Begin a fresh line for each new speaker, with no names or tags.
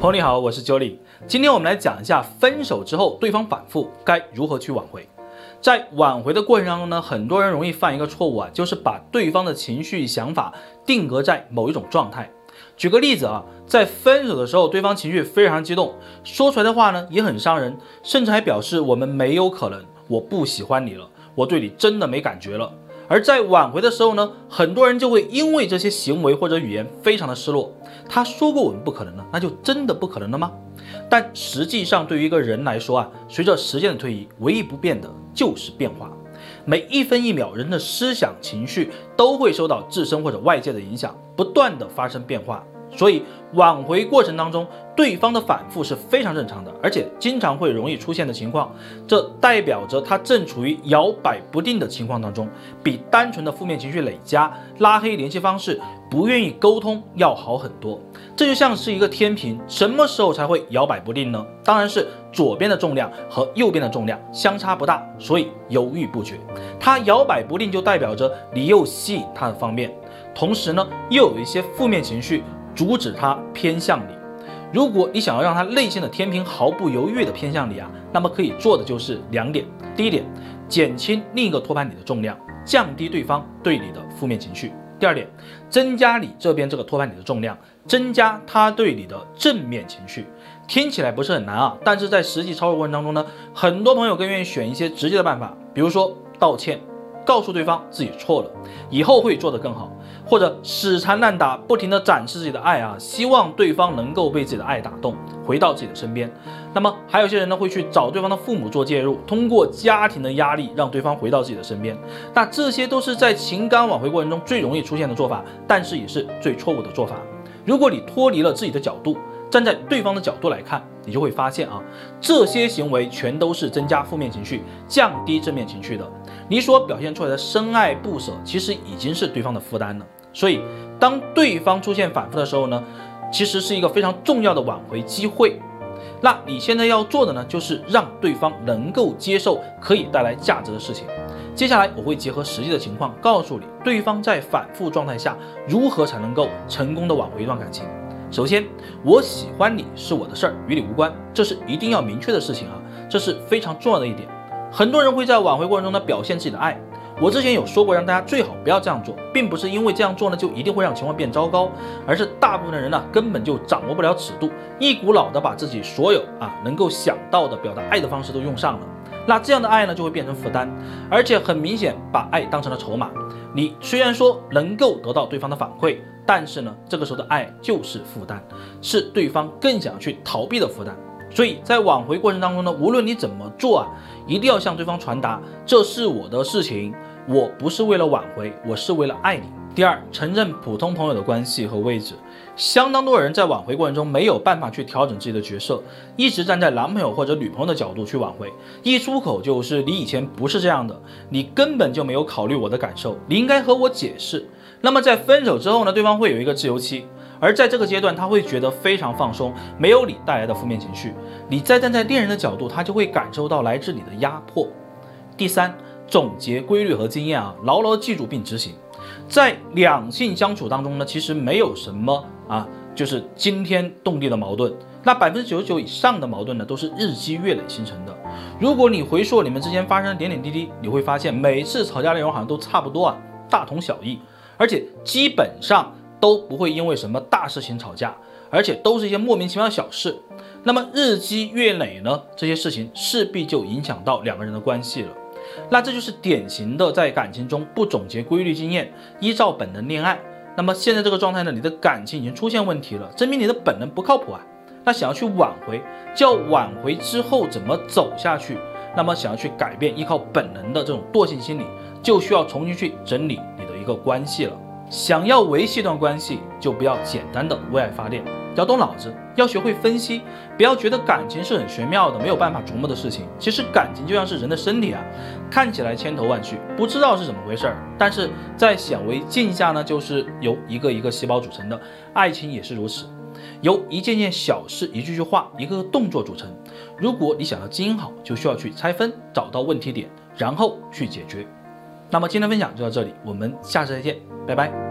朋友你好，我是 Jolly。今天我们来讲一下分手之后对方反复该如何去挽回。在挽回的过程当中呢，很多人容易犯一个错误啊，就是把对方的情绪想法定格在某一种状态。举个例子啊，在分手的时候，对方情绪非常激动，说出来的话呢也很伤人，甚至还表示我们没有可能，我不喜欢你了，我对你真的没感觉了。而在挽回的时候呢，很多人就会因为这些行为或者语言非常的失落。他说过我们不可能了，那就真的不可能了吗？但实际上，对于一个人来说啊，随着时间的推移，唯一不变的就是变化。每一分一秒，人的思想情绪都会受到自身或者外界的影响，不断的发生变化。所以挽回过程当中，对方的反复是非常正常的，而且经常会容易出现的情况，这代表着他正处于摇摆不定的情况当中，比单纯的负面情绪累加、拉黑联系方式、不愿意沟通要好很多。这就像是一个天平，什么时候才会摇摆不定呢？当然是左边的重量和右边的重量相差不大，所以犹豫不决。他摇摆不定就代表着你又吸引他的方面，同时呢又有一些负面情绪。阻止他偏向你。如果你想要让他内心的天平毫不犹豫的偏向你啊，那么可以做的就是两点。第一点，减轻另一个托盘你的重量，降低对方对你的负面情绪。第二点，增加你这边这个托盘你的重量，增加他对你的正面情绪。听起来不是很难啊，但是在实际操作过程当中呢，很多朋友更愿意选一些直接的办法，比如说道歉，告诉对方自己错了，以后会做得更好。或者死缠烂打，不停的展示自己的爱啊，希望对方能够被自己的爱打动，回到自己的身边。那么还有些人呢，会去找对方的父母做介入，通过家庭的压力让对方回到自己的身边。那这些都是在情感挽回过程中最容易出现的做法，但是也是最错误的做法。如果你脱离了自己的角度，站在对方的角度来看，你就会发现啊，这些行为全都是增加负面情绪、降低正面情绪的。你所表现出来的深爱不舍，其实已经是对方的负担了。所以，当对方出现反复的时候呢，其实是一个非常重要的挽回机会。那你现在要做的呢，就是让对方能够接受可以带来价值的事情。接下来我会结合实际的情况，告诉你对方在反复状态下如何才能够成功的挽回一段感情。首先，我喜欢你是我的事儿，与你无关，这是一定要明确的事情啊，这是非常重要的一点。很多人会在挽回过程中呢表现自己的爱。我之前有说过，让大家最好不要这样做，并不是因为这样做呢就一定会让情况变糟糕，而是大部分的人呢根本就掌握不了尺度，一股脑的把自己所有啊能够想到的表达爱的方式都用上了，那这样的爱呢就会变成负担，而且很明显把爱当成了筹码。你虽然说能够得到对方的反馈，但是呢这个时候的爱就是负担，是对方更想去逃避的负担。所以在挽回过程当中呢，无论你怎么做啊，一定要向对方传达这是我的事情。我不是为了挽回，我是为了爱你。第二，承认普通朋友的关系和位置。相当多人在挽回过程中没有办法去调整自己的角色，一直站在男朋友或者女朋友的角度去挽回，一出口就是你以前不是这样的，你根本就没有考虑我的感受，你应该和我解释。那么在分手之后呢，对方会有一个自由期，而在这个阶段他会觉得非常放松，没有你带来的负面情绪。你再站在恋人的角度，他就会感受到来自你的压迫。第三。总结规律和经验啊，牢牢记住并执行。在两性相处当中呢，其实没有什么啊，就是惊天动地的矛盾。那百分之九十九以上的矛盾呢，都是日积月累形成的。如果你回溯你们之间发生的点点滴滴，你会发现每次吵架内容好像都差不多啊，大同小异，而且基本上都不会因为什么大事情吵架，而且都是一些莫名其妙的小事。那么日积月累呢，这些事情势必就影响到两个人的关系了。那这就是典型的在感情中不总结规律经验，依照本能恋爱。那么现在这个状态呢，你的感情已经出现问题了，证明你的本能不靠谱啊。那想要去挽回，叫挽回之后怎么走下去？那么想要去改变依靠本能的这种惰性心理，就需要重新去整理你的一个关系了。想要维系一段关系，就不要简单的为爱发电。要动脑子，要学会分析，不要觉得感情是很玄妙的、没有办法琢磨的事情。其实感情就像是人的身体啊，看起来千头万绪，不知道是怎么回事儿，但是在显微镜下呢，就是由一个一个细胞组成的。爱情也是如此，由一件件小事、一句句话、一个个动作组成。如果你想要经营好，就需要去拆分，找到问题点，然后去解决。那么今天分享就到这里，我们下次再见，拜拜。